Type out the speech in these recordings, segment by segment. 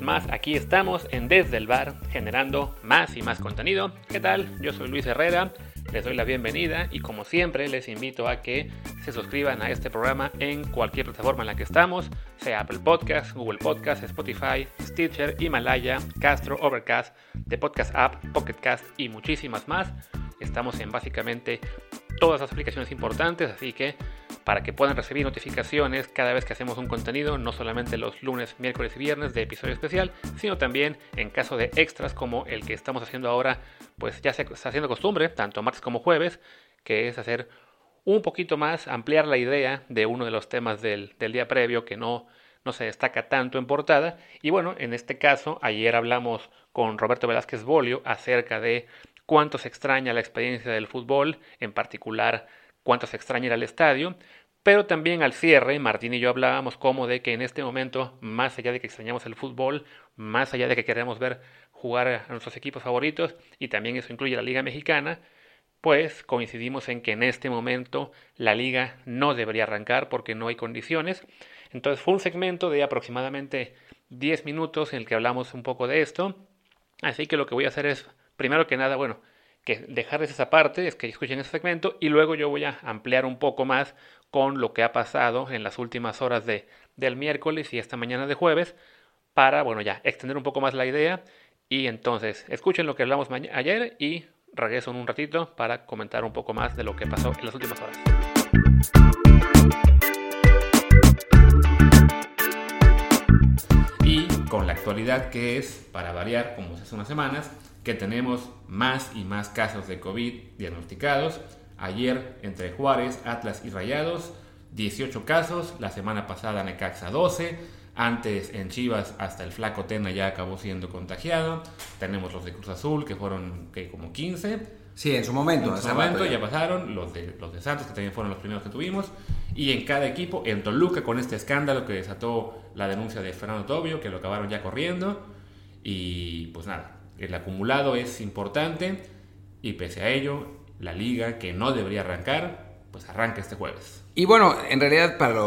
más aquí estamos en Desde el Bar generando más y más contenido. ¿Qué tal? Yo soy Luis Herrera, les doy la bienvenida y como siempre les invito a que se suscriban a este programa en cualquier plataforma en la que estamos, sea Apple Podcast, Google Podcast, Spotify, Stitcher, Himalaya, Castro, Overcast, The Podcast App, Pocket Cast y muchísimas más. Estamos en básicamente todas las aplicaciones importantes, así que para que puedan recibir notificaciones cada vez que hacemos un contenido, no solamente los lunes, miércoles y viernes de episodio especial, sino también en caso de extras como el que estamos haciendo ahora, pues ya se está haciendo costumbre, tanto martes como jueves, que es hacer un poquito más, ampliar la idea de uno de los temas del, del día previo que no, no se destaca tanto en portada. Y bueno, en este caso, ayer hablamos con Roberto Velázquez Bolio acerca de cuánto se extraña la experiencia del fútbol, en particular cuánto se extraña ir al estadio. Pero también al cierre, Martín y yo hablábamos como de que en este momento, más allá de que extrañamos el fútbol, más allá de que queremos ver jugar a nuestros equipos favoritos, y también eso incluye la Liga Mexicana, pues coincidimos en que en este momento la liga no debería arrancar porque no hay condiciones. Entonces fue un segmento de aproximadamente 10 minutos en el que hablamos un poco de esto. Así que lo que voy a hacer es, primero que nada, bueno, que dejarles esa parte, es que escuchen ese segmento y luego yo voy a ampliar un poco más con lo que ha pasado en las últimas horas de, del miércoles y esta mañana de jueves para, bueno, ya extender un poco más la idea y entonces escuchen lo que hablamos ayer y regreso en un ratito para comentar un poco más de lo que pasó en las últimas horas. Y con la actualidad que es, para variar, como hace unas semanas, que tenemos más y más casos de COVID diagnosticados. Ayer entre Juárez, Atlas y Rayados, 18 casos. La semana pasada Necaxa 12. Antes en Chivas hasta el flaco Tena ya acabó siendo contagiado. Tenemos los de Cruz Azul que fueron que como 15. Sí, en su momento. En su momento ya. pasaron. Los de, los de Santos que también fueron los primeros que tuvimos. Y en cada equipo, en Toluca con este escándalo que desató la denuncia de Fernando Tobio, que lo acabaron ya corriendo. Y pues nada, el acumulado es importante y pese a ello, la liga que no debería arrancar, pues arranca este jueves. Y bueno, en realidad para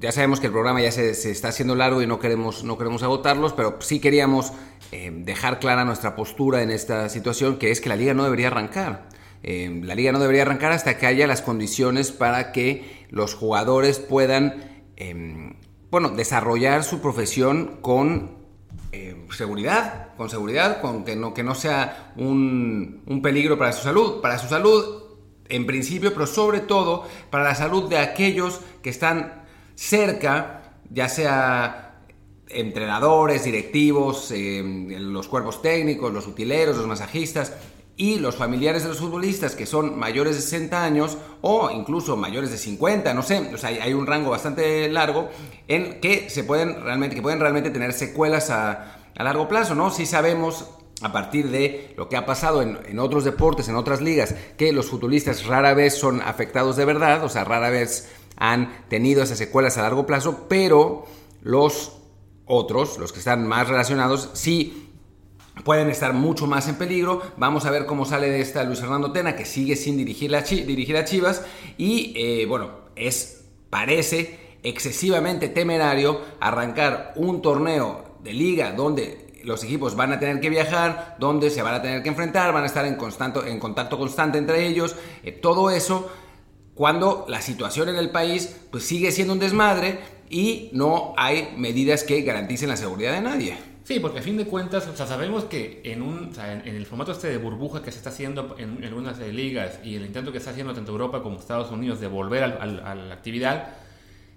ya sabemos que el programa ya se, está haciendo largo y no queremos, no queremos agotarlos, pero sí queríamos eh, dejar clara nuestra postura en esta situación, que es que la liga no debería arrancar. Eh, la liga no debería arrancar hasta que haya las condiciones para que los jugadores puedan, eh, bueno, desarrollar su profesión con seguridad, con seguridad, con que no, que no sea un, un peligro para su salud, para su salud en principio, pero sobre todo para la salud de aquellos que están cerca, ya sea entrenadores, directivos, eh, los cuerpos técnicos, los utileros, los masajistas y los familiares de los futbolistas que son mayores de 60 años o incluso mayores de 50, no sé, o sea, hay un rango bastante largo en que se pueden realmente que pueden realmente tener secuelas a a largo plazo, ¿no? Si sabemos a partir de lo que ha pasado en, otros deportes, en otras ligas, que los futbolistas rara vez son afectados de verdad, o sea, rara vez han tenido esas secuelas a largo plazo, pero los otros, los que están más relacionados, sí pueden estar mucho más en peligro. Vamos a ver cómo sale de esta Luis Fernando Tena, que sigue sin dirigir, dirigir a Chivas, y eh, bueno, es, parece excesivamente temerario arrancar un torneo de liga donde los equipos van a tener que viajar, donde se van a tener que enfrentar, van a estar en, en contacto constante entre ellos, eh, todo eso cuando la situación en el país pues sigue siendo un desmadre y no hay medidas que garanticen la seguridad de nadie. Sí, porque a fin de cuentas, o sea, sabemos que en, un, en, el formato este de burbuja que se está haciendo en, en algunas ligas y el intento que está haciendo tanto Europa como Estados Unidos de volver a la actividad,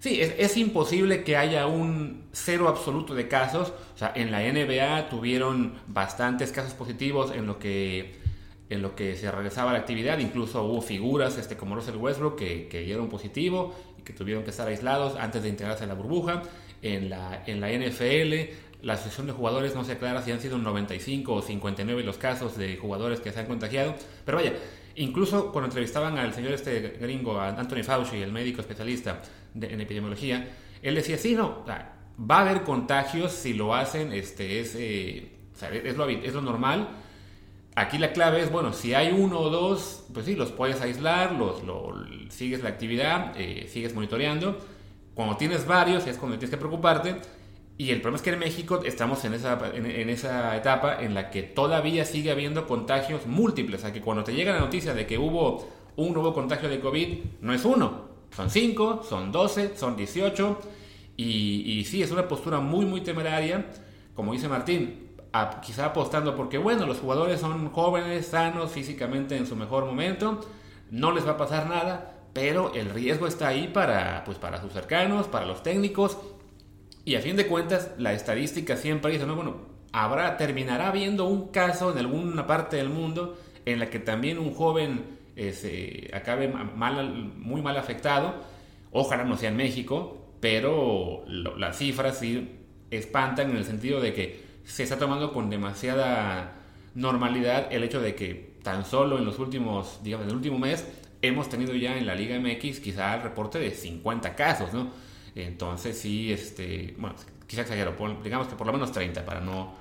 Sí, es, imposible que haya un cero absoluto de casos. O sea, en la NBA tuvieron bastantes casos positivos en lo que, en lo que se regresaba a la actividad. Incluso hubo figuras este, como Russell Westbrook que, que dieron positivo y que tuvieron que estar aislados antes de integrarse a la burbuja. En la, en la NFL, la asociación de jugadores no se aclara si han sido 95 o 59 los casos de jugadores que se han contagiado. Pero vaya, incluso cuando entrevistaban al señor este gringo, a Anthony Fauci, el médico especialista, en epidemiología, él decía, sí, no, va a haber contagios si lo hacen, este, es, eh, es, lo, es lo normal. Aquí la clave es, bueno, si hay uno o dos, pues sí, los puedes aislar, los, sigues la actividad, eh, sigues monitoreando. Cuando tienes varios es cuando tienes que preocuparte. Y el problema es que en México estamos en esa, en, esa etapa en la que todavía sigue habiendo contagios múltiples. O sea, que cuando te llega la noticia de que hubo un nuevo contagio de COVID, no es uno, son cinco, son doce, son dieciocho. Y, y sí, es una postura muy, muy temeraria. Como dice Martín, quizá apostando porque, bueno, los jugadores son jóvenes, sanos, físicamente en su mejor momento, no les va a pasar nada, pero el riesgo está ahí para, pues, para sus cercanos, para los técnicos y a fin de cuentas, la estadística siempre dice, no, bueno, habrá, terminará habiendo un caso en alguna parte del mundo en la que también un joven se acabe mal, muy mal afectado. Ojalá no sea en México, pero las cifras sí espantan en el sentido de que se está tomando con demasiada normalidad el hecho de que tan solo en los últimos, digamos, en el último mes hemos tenido ya en la Liga MX quizá el reporte de 50 casos, ¿no? Entonces sí, este, bueno, quizá exagero, digamos que por lo menos 30 para no,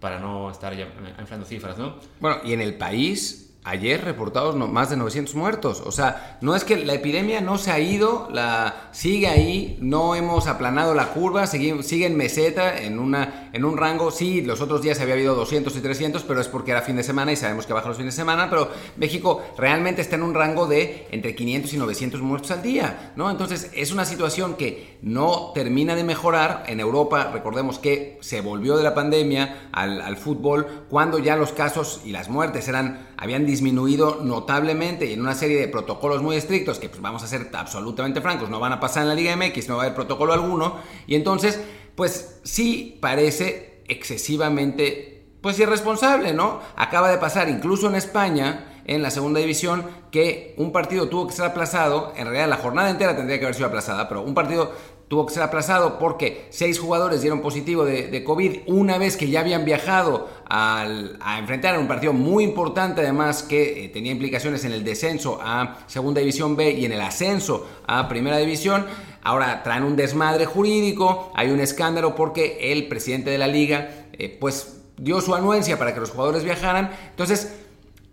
para no estar ya inflando cifras, ¿no? Bueno, y en el país ayer reportados más de 900 muertos. O sea, no es que la epidemia no se ha ido, la sigue ahí, no hemos aplanado la curva, sigue, en meseta, en, una, en un rango. Sí, los otros días había habido 200 y 300, pero es porque era fin de semana y sabemos que baja los fines de semana. Pero México realmente está en un rango de entre 500 y 900 muertos al día, ¿no? Entonces es una situación que no termina de mejorar. En Europa, recordemos que se volvió de la pandemia al fútbol cuando ya los casos y las muertes eran habían disminuido notablemente y en una serie de protocolos muy estrictos que pues vamos a ser absolutamente francos, no van a pasar en la Liga MX, no va a haber protocolo alguno y entonces pues sí parece excesivamente pues irresponsable, ¿no? Acaba de pasar incluso en España en la segunda división que un partido tuvo que ser aplazado, en realidad la jornada entera tendría que haber sido aplazada, pero un partido tuvo que ser aplazado porque seis jugadores dieron positivo de, COVID una vez que ya habían viajado a enfrentar un partido muy importante además que eh, tenía implicaciones en el descenso a Segunda División B y en el ascenso a Primera División. Ahora traen un desmadre jurídico, hay un escándalo porque el presidente de la liga eh, pues dio su anuencia para que los jugadores viajaran. Entonces,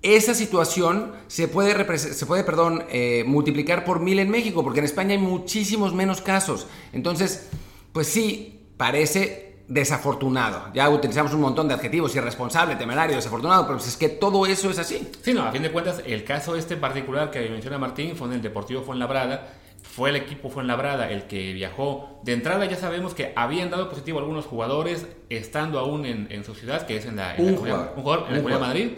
esa situación se puede, se puede perdón, eh, multiplicar por mil en México, porque en España hay muchísimos menos casos. Entonces, pues sí, parece desafortunado. Ya utilizamos un montón de adjetivos, irresponsable, temerario, desafortunado, pero pues es que todo eso es así. Sí, no, a fin de cuentas, el caso este particular que menciona Martín fue en el Deportivo Fuenlabrada, fue el equipo Fuenlabrada el que viajó. De entrada ya sabemos que habían dado positivo algunos jugadores estando aún en, su ciudad, que es en la, un, jugador, en de Madrid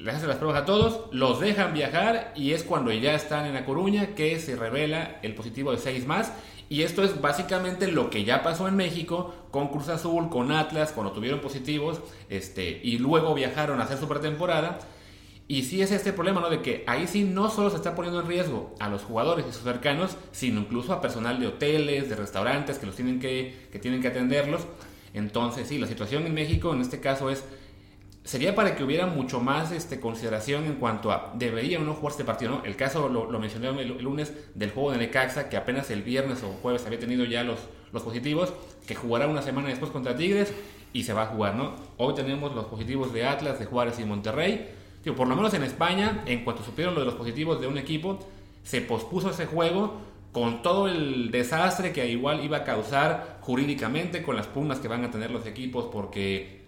les hacen las pruebas a todos, los dejan viajar y es cuando ya están en La Coruña que se revela el positivo de 6 más. Y esto es básicamente lo que ya pasó en México con Cruz Azul, con Atlas, cuando tuvieron positivos este, y luego viajaron a hacer su pretemporada. Y sí es este problema, ¿no? De que ahí sí no solo se está poniendo en riesgo a los jugadores y sus cercanos, sino incluso a personal de hoteles, de restaurantes que los tienen que, que tienen que atenderlos. Entonces, sí, la situación en México en este caso es sería para que hubiera mucho más este, consideración en cuanto a debería o no jugar este partido. ¿no? El caso lo, mencioné el, lunes del juego de Necaxa, que apenas el viernes o jueves había tenido ya los, los positivos, que jugará una semana después contra Tigres y se va a jugar. ¿no? Hoy tenemos los positivos de Atlas, de Juárez y Monterrey. por lo menos en España, en cuanto supieron lo de los positivos de un equipo, se pospuso ese juego con todo el desastre que igual iba a causar jurídicamente con las pugnas que van a tener los equipos porque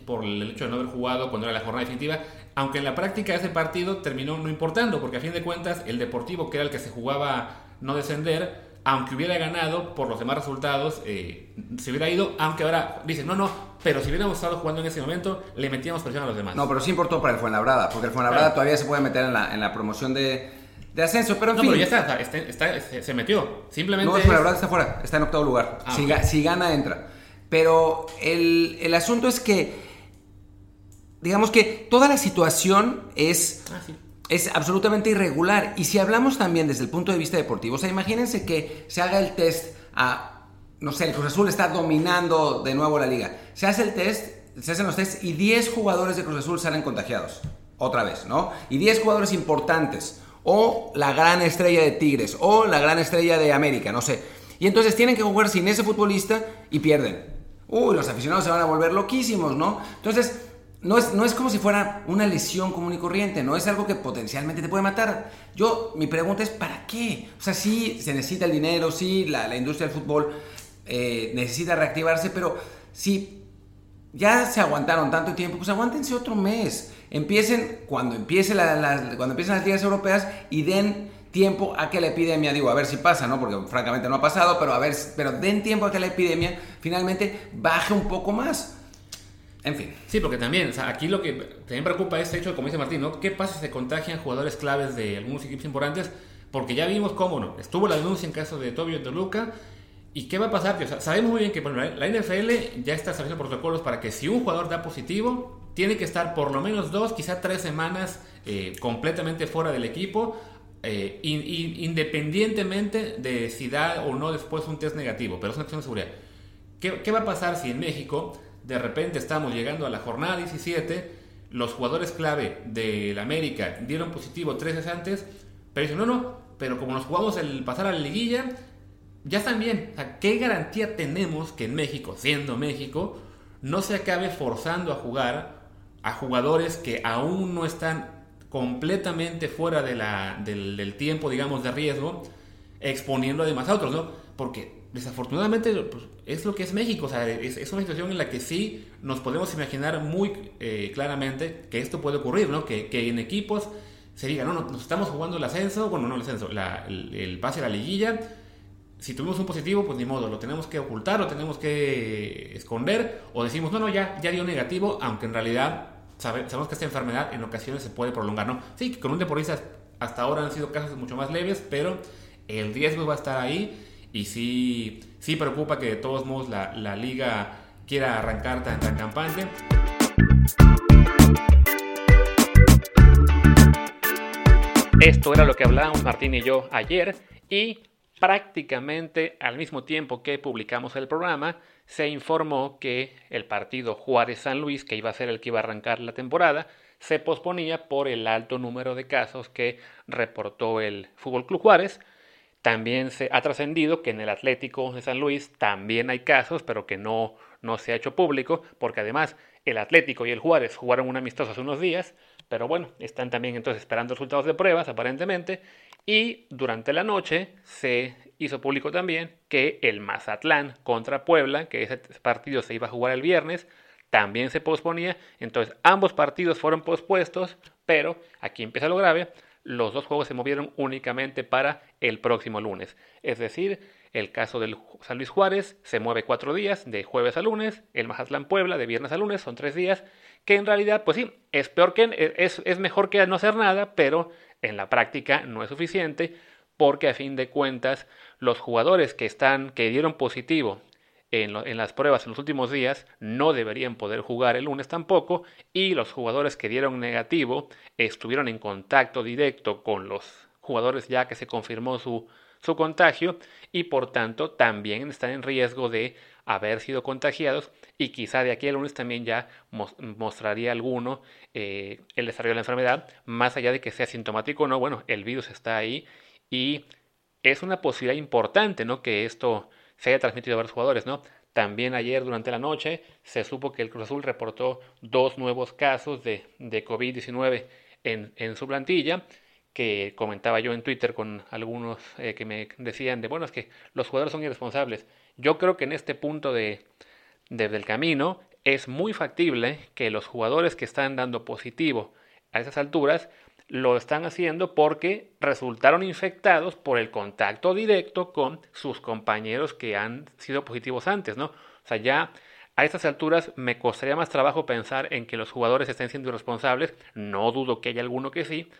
por el hecho de no haber jugado cuando era la jornada definitiva, aunque en la práctica ese partido terminó no importando, porque a fin de cuentas el Deportivo, que era el que se jugaba no descender, aunque hubiera ganado por los demás resultados, eh, se hubiera ido, aunque ahora dicen, no, no, pero si hubiéramos estado jugando en ese momento, le metíamos presión a los demás. No, pero sí importó para el Fuenlabrada, porque el Fuenlabrada todavía se puede meter en la, en la promoción de, de ascenso, pero en fin. No, pero ya está, se, metió. Simplemente. No, el Fuenlabrada está fuera, está en octavo lugar. Ah, si, si, gana, entra. Pero el, el asunto es que digamos que toda la situación es, ah, es absolutamente irregular. Y si hablamos también desde el punto de vista deportivo, o sea, imagínense que se haga el test a, no sé, el Cruz Azul está dominando de nuevo la liga. Se hace el test, se hacen los tests y 10 jugadores de Cruz Azul salen contagiados. Otra vez, ¿no? Y 10 jugadores importantes. O la gran estrella de Tigres. O la gran estrella de América, no sé. Y entonces tienen que jugar sin ese futbolista y pierden. Uy, los aficionados se van a volver loquísimos, ¿no? Entonces, no es, no es como si fuera una lesión común y corriente, no es algo que potencialmente te puede matar. Yo, mi pregunta es, ¿para qué? O sea, sí se necesita el dinero, sí, la, industria del fútbol eh, necesita reactivarse, pero si ya se aguantaron tanto tiempo, pues aguántense otro mes. Empiecen cuando, empiece cuando empiecen las ligas europeas y den tiempo a que la epidemia, digo, a ver si pasa, ¿no? Porque francamente no ha pasado, pero a ver, pero den tiempo a que la epidemia finalmente baje un poco más. En fin. Sí, porque también, o sea, aquí lo que también preocupa es el hecho, como dice Martín, ¿no? ¿Qué pasa si se contagian jugadores claves de algunos equipos importantes? Porque ya vimos cómo, ¿no? Estuvo la denuncia en caso de Tobio de Luca. ¿Y qué va a pasar? O sabemos muy bien que la NFL ya está estableciendo protocolos para que si un jugador da positivo, tiene que estar por lo menos dos, quizá tres semanas eh, completamente fuera del equipo, eh, independientemente de si da o no después un test negativo. Pero es una cuestión de seguridad. ¿Qué, ¿Qué va a pasar si en México de repente estamos llegando a la jornada 17, los jugadores clave del América dieron positivo tres veces antes, pero dicen, no, no, pero como nos jugamos el pasar a la liguilla, ya están bien. ¿Qué garantía tenemos que en México, siendo México, no se acabe forzando a jugar a jugadores que aún no están completamente fuera de la, del, tiempo, digamos, de riesgo, exponiendo además a otros, ¿no? Porque desafortunadamente pues, es lo que es México. O sea, es, una situación en la que sí nos podemos imaginar muy eh, claramente que esto puede ocurrir, ¿no? Que, en equipos se diga, no, nos estamos jugando el ascenso, bueno, no el ascenso, el, pase a la liguilla. Si tuvimos un positivo, pues ni modo, lo tenemos que ocultar, lo tenemos que esconder, o decimos, no, no, ya, ya dio negativo, aunque en realidad sabemos que esta enfermedad en ocasiones se puede prolongar, ¿no? Sí, con un deportista hasta ahora han sido casos mucho más leves, pero el riesgo va a estar ahí y sí, sí preocupa que de todos modos la, la liga quiera arrancar tan, tan campante. Esto era lo que hablábamos Martín y yo ayer y prácticamente al mismo tiempo que publicamos el programa se informó que el partido Juárez-San Luis, que iba a ser el que iba a arrancar la temporada, se posponía por el alto número de casos que reportó el Fútbol Club Juárez. También se ha trascendido que en el Atlético de San Luis también hay casos, pero que no, no se ha hecho público, porque además el Atlético y el Juárez jugaron un amistoso hace unos días, pero bueno, están también entonces esperando resultados de pruebas aparentemente, y durante la noche se hizo público también que el Mazatlán contra Puebla, que ese partido se iba a jugar el viernes, también se posponía, entonces ambos partidos fueron pospuestos, pero aquí empieza lo grave, los dos juegos se movieron únicamente para el próximo lunes. Es decir, el caso del San Luis Juárez se mueve cuatro días, de jueves a lunes, el Mazatlán Puebla de viernes a lunes, son tres días, que en realidad, pues sí, es peor que es, es mejor que no hacer nada, pero en la práctica no es suficiente, porque a fin de cuentas, los jugadores que están, que dieron positivo en, las pruebas en los últimos días no deberían poder jugar el lunes tampoco y los jugadores que dieron negativo estuvieron en contacto directo con los jugadores ya que se confirmó su, su contagio y por tanto también están en riesgo de haber sido contagiados y quizá de aquí al lunes también ya mostraría alguno eh, el desarrollo de la enfermedad, más allá de que sea sintomático o no, bueno, el virus está ahí y es una posibilidad importante, ¿no? Que esto se haya transmitido a varios jugadores, ¿no? También ayer durante la noche se supo que el Cruz Azul reportó dos nuevos casos de, de COVID-19 en, en, su plantilla, que comentaba yo en Twitter con algunos eh, que me decían de, bueno, es que los jugadores son irresponsables. Yo creo que en este punto de, del camino es muy factible que los jugadores que están dando positivo a esas alturas lo están haciendo porque resultaron infectados por el contacto directo con sus compañeros que han sido positivos antes, ¿no? O sea, ya a estas alturas me costaría más trabajo pensar en que los jugadores estén siendo irresponsables, no dudo que haya alguno que sí,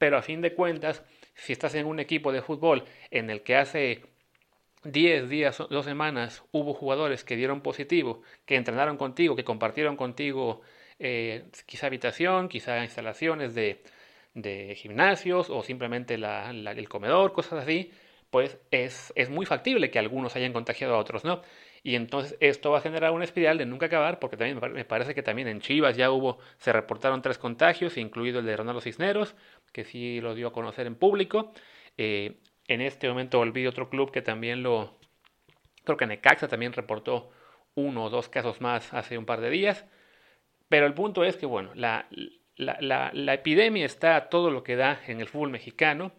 pero a fin de cuentas, si estás en un equipo de fútbol en el que hace 10 días, dos semanas, hubo jugadores que dieron positivo, que entrenaron contigo, que compartieron contigo eh, quizá habitación, quizá instalaciones de, gimnasios o simplemente el comedor, cosas así, pues es, es muy factible que algunos hayan contagiado a otros, ¿no? Y entonces esto va a generar una espiral de nunca acabar, porque también me parece que también en Chivas ya hubo, se reportaron tres contagios, incluido el de Ronaldo Cisneros, que sí lo dio a conocer en público. Eh, en este momento olvidé otro club que también lo, creo que Necaxa también reportó uno o dos casos más hace un par de días. Pero el punto es que, bueno, la, la, epidemia está todo lo que da en el fútbol mexicano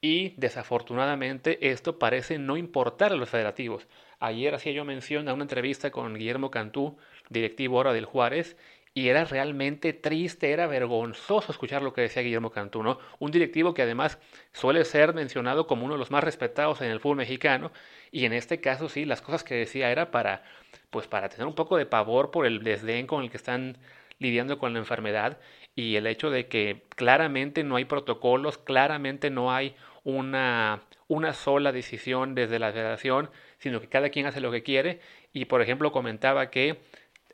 y desafortunadamente esto parece no importar a los federativos. Ayer hacía yo mención a una entrevista con Guillermo Cantú, directivo ahora del Juárez, y era realmente triste, era vergonzoso escuchar lo que decía Guillermo Cantú, ¿no? Un directivo que además suele ser mencionado como uno de los más respetados en el fútbol mexicano, y en este caso sí, las cosas que decía era para, pues para tener un poco de pavor por el desdén con el que están lidiando con la enfermedad y el hecho de que claramente no hay protocolos, claramente no hay una, una sola decisión desde la federación, sino que cada quien hace lo que quiere. Y por ejemplo comentaba que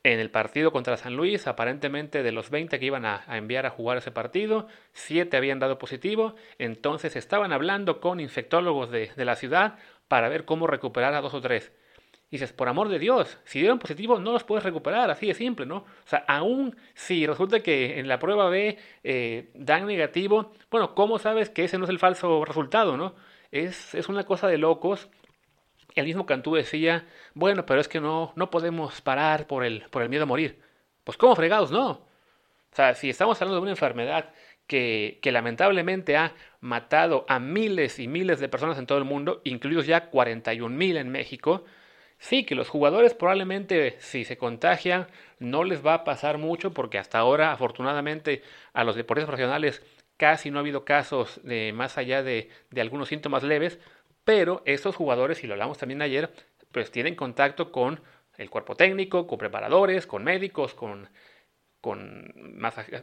en el partido contra San Luis, aparentemente de los 20 que iban a, enviar a jugar ese partido, 7 habían dado positivo, entonces estaban hablando con infectólogos de, de la ciudad para ver cómo recuperar a dos o tres. Y dices, por amor de Dios, si dieron positivo no los puedes recuperar, así de simple, ¿no? O sea, aún si resulta que en la prueba B eh, dan negativo, bueno, ¿cómo sabes que ese no es el falso resultado, no? Es, es una cosa de locos el mismo Cantú decía, bueno, pero es que no, no podemos parar por el, por el miedo a morir. Pues ¿cómo fregados? No. O sea, si estamos hablando de una enfermedad que, que, lamentablemente ha matado a miles y miles de personas en todo el mundo, incluidos ya 41 mil en México, sí, que los jugadores probablemente si se contagian no les va a pasar mucho porque hasta ahora afortunadamente a los deportistas profesionales casi no ha habido casos de más allá de, de algunos síntomas leves, pero estos jugadores, y lo hablamos también ayer, pues tienen contacto con el cuerpo técnico, con preparadores, con médicos, con, con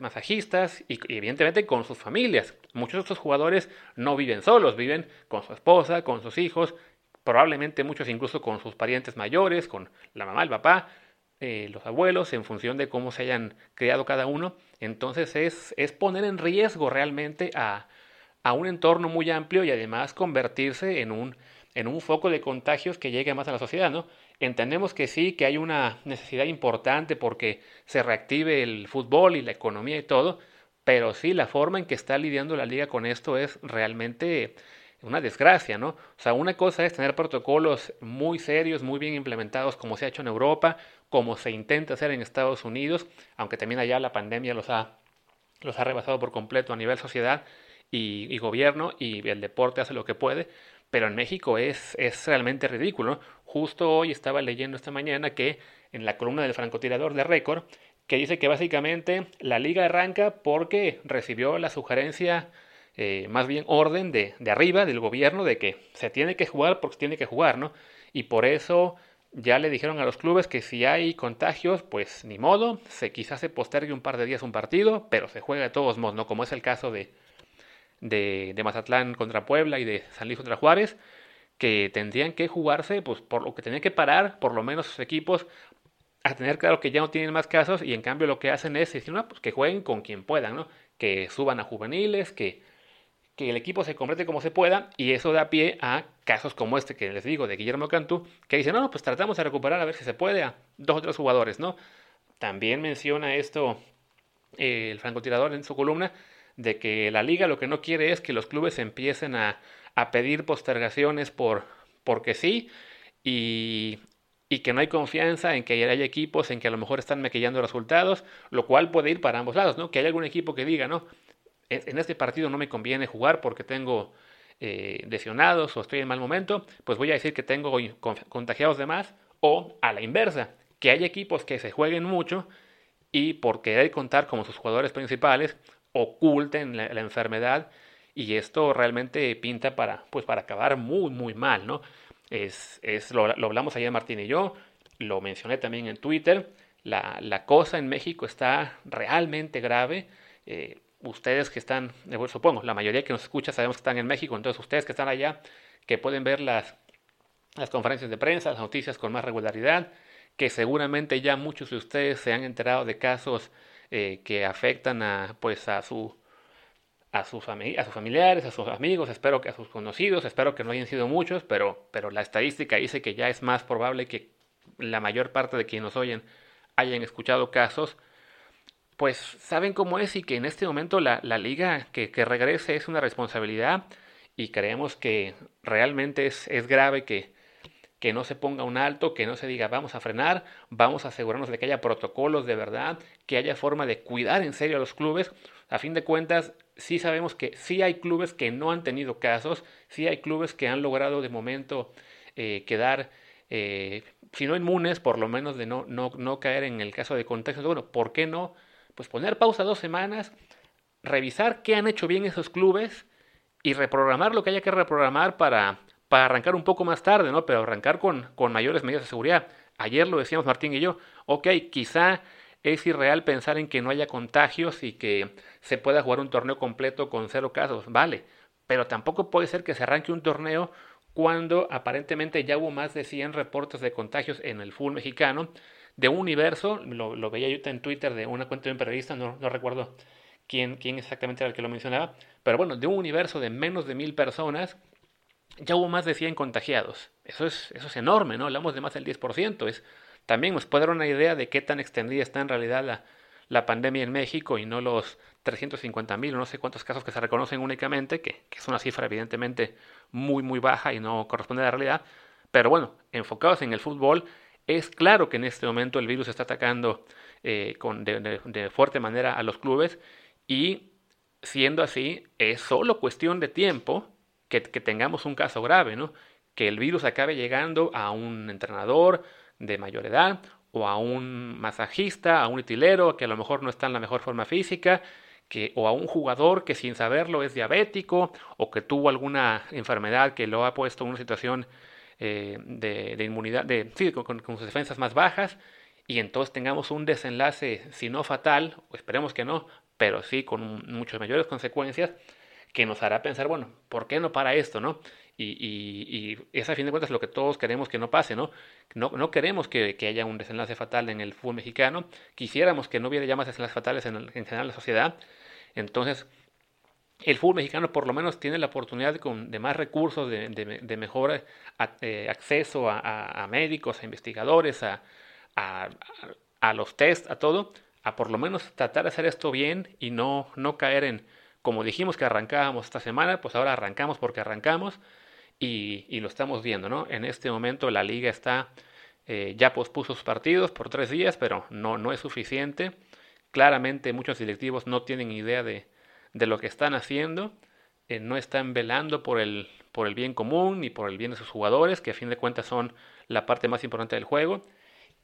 masajistas y, evidentemente con sus familias. Muchos de estos jugadores no viven solos, viven con su esposa, con sus hijos, probablemente muchos incluso con sus parientes mayores, con la mamá, el papá, eh, los abuelos, en función de cómo se hayan criado cada uno. Entonces es, es poner en riesgo realmente a, a un entorno muy amplio y además convertirse en un, en un foco de contagios que llegue más a la sociedad, ¿no? Entendemos que sí, que hay una necesidad importante porque se reactive el fútbol y la economía y todo, pero sí, la forma en que está lidiando la liga con esto es realmente una desgracia, ¿no? O sea, una cosa es tener protocolos muy serios, muy bien implementados, como se ha hecho en Europa, como se intenta hacer en Estados Unidos, aunque también allá la pandemia los ha, los ha rebasado por completo a nivel sociedad, y, gobierno y el deporte hace lo que puede, pero en México es, es realmente ridículo. Justo hoy estaba leyendo esta mañana que en la columna del francotirador de récord, que dice que básicamente la liga arranca porque recibió la sugerencia, eh, más bien orden de, de arriba del gobierno de que se tiene que jugar porque se tiene que jugar, ¿no? Y por eso ya le dijeron a los clubes que si hay contagios, pues ni modo, se quizás se postergue un par de días un partido, pero se juega de todos modos, ¿no? Como es el caso de, de, Mazatlán contra Puebla y de San Luis contra Juárez, que tendrían que jugarse, pues por lo que tenían que parar, por lo menos sus equipos, a tener claro que ya no tienen más casos y en cambio lo que hacen es decir, no, pues que jueguen con quien puedan, ¿no? Que suban a juveniles, que, que el equipo se complete como se pueda y eso da pie a casos como este que les digo de Guillermo Cantú, que dice, no, pues tratamos de recuperar a ver si se puede a dos o tres jugadores, ¿no? También menciona esto eh, el francotirador en su columna, de que la liga lo que no quiere es que los clubes empiecen a, a pedir postergaciones por porque sí y, y, que no hay confianza en que haya equipos en que a lo mejor están maquillando resultados, lo cual puede ir para ambos lados, ¿no? Que haya algún equipo que diga, no, en este partido no me conviene jugar porque tengo eh, lesionados o estoy en mal momento, pues voy a decir que tengo contagiados de más, o a la inversa, que haya equipos que se jueguen mucho y por querer contar como sus jugadores principales, oculten la, enfermedad y esto realmente pinta para, pues para acabar muy, muy mal, ¿no? Es, es lo, hablamos ayer Martín y yo, lo mencioné también en Twitter, la, la cosa en México está realmente grave. Eh, ustedes que están, eh, supongo, la mayoría que nos escucha sabemos que están en México, entonces ustedes que están allá, que pueden ver las, las conferencias de prensa, las noticias con más regularidad, que seguramente ya muchos de ustedes se han enterado de casos eh, que afectan a, pues, a, su, a, sus a sus familiares, a sus amigos, espero que a sus conocidos, espero que no hayan sido muchos, pero, pero la estadística dice que ya es más probable que la mayor parte de quienes nos oyen hayan escuchado casos, pues saben cómo es y que en este momento la, la liga que, que, regrese es una responsabilidad y creemos que realmente es, es grave que, que no se ponga un alto, que no se diga vamos a frenar, vamos a asegurarnos de que haya protocolos de verdad, que haya forma de cuidar en serio a los clubes. A fin de cuentas, sí sabemos que sí hay clubes que no han tenido casos, sí hay clubes que han logrado de momento eh, quedar eh, si no inmunes, por lo menos de no, no, no caer en el caso de contexto. Bueno, ¿por qué no? Pues poner pausa dos semanas, revisar qué han hecho bien esos clubes y reprogramar lo que haya que reprogramar para, para arrancar un poco más tarde, ¿no? Pero arrancar con, con mayores medidas de seguridad. Ayer lo decíamos Martín y yo, ok, quizá es irreal pensar en que no haya contagios y que se pueda jugar un torneo completo con cero casos, vale, pero tampoco puede ser que se arranque un torneo cuando aparentemente ya hubo más de 100 reportes de contagios en el fútbol mexicano, de un universo, lo, veía yo en Twitter de una cuenta de un periodista, no, no recuerdo quién, quién exactamente era el que lo mencionaba, pero bueno, de un universo de menos de mil personas, ya hubo más de 100 contagiados. Eso es, eso es enorme, ¿no? Hablamos de más del 10%. Es, también nos puede dar una idea de qué tan extendida está en realidad la, la pandemia en México y no los 350 mil o no sé cuántos casos que se reconocen únicamente, que, que, es una cifra evidentemente muy, muy baja y no corresponde a la realidad. Pero bueno, enfocados en el fútbol, es claro que en este momento el virus está atacando eh, con, de, fuerte manera a los clubes y siendo así, es solo cuestión de tiempo que, tengamos un caso grave, ¿no? Que el virus acabe llegando a un entrenador de mayor edad o a un masajista, a un utilero que a lo mejor no está en la mejor forma física, que, o a un jugador que sin saberlo es diabético o que tuvo alguna enfermedad que lo ha puesto en una situación eh, de, inmunidad, de, sí, con, sus defensas más bajas, y entonces tengamos un desenlace, si no fatal, esperemos que no, pero sí con muchas mayores consecuencias, que nos hará pensar, bueno, ¿por qué no para esto, no? Y, y, es a fin de cuentas lo que todos queremos que no pase, ¿no? No, no queremos que, que, haya un desenlace fatal en el fútbol mexicano, quisiéramos que no hubiera ya más desenlaces fatales en, en general en la sociedad, entonces el fútbol mexicano por lo menos tiene la oportunidad de, con, de más recursos, de, de, mejor eh, acceso a, médicos, a investigadores, a, a, los test, a todo, a por lo menos tratar de hacer esto bien y no, no caer en, como dijimos que arrancábamos esta semana, pues ahora arrancamos porque arrancamos y, lo estamos viendo, ¿no? En este momento la liga está, eh, ya pospuso sus partidos por tres días, pero no, no es suficiente. Claramente muchos directivos no tienen idea de, de lo que están haciendo, eh, no están velando por el, por el bien común ni por el bien de sus jugadores, que a fin de cuentas son la parte más importante del juego.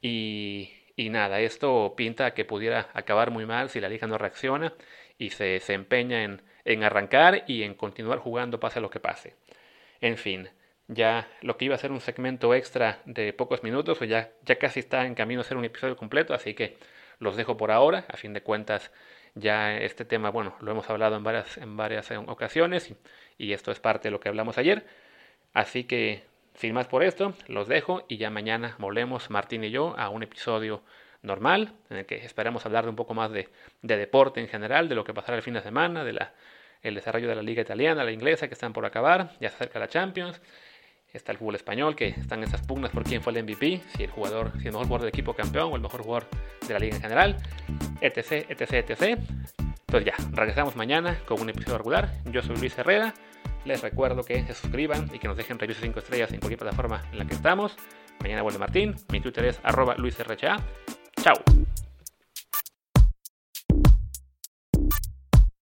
Y, y nada, esto pinta que pudiera acabar muy mal si la liga no reacciona y se, se empeña en, en, arrancar y en continuar jugando pase lo que pase. En fin, ya lo que iba a ser un segmento extra de pocos minutos, pues ya, ya casi está en camino a ser un episodio completo, así que los dejo por ahora. A fin de cuentas, ya este tema, bueno, lo hemos hablado en varias, en varias ocasiones y, y esto es parte de lo que hablamos ayer. Así que sin más por esto, los dejo y ya mañana volvemos Martín y yo a un episodio normal en el que esperamos hablar de un poco más de, de deporte en general, de lo que pasará el fin de semana, de la, el desarrollo de la liga italiana, la inglesa que están por acabar, ya se acerca la Champions, está el fútbol español que están esas pugnas por quién fue el MVP, si el jugador, si el mejor jugador del equipo campeón o el mejor jugador de la liga en general, etc, etc, etc. Entonces ya, regresamos mañana con un episodio regular. Yo soy Luis Herrera. Les recuerdo que se suscriban y que nos dejen reviews 5 estrellas en cualquier plataforma en la que estamos. Mañana vuelve Martín. Mi Twitter es arroba luisrha. Chao.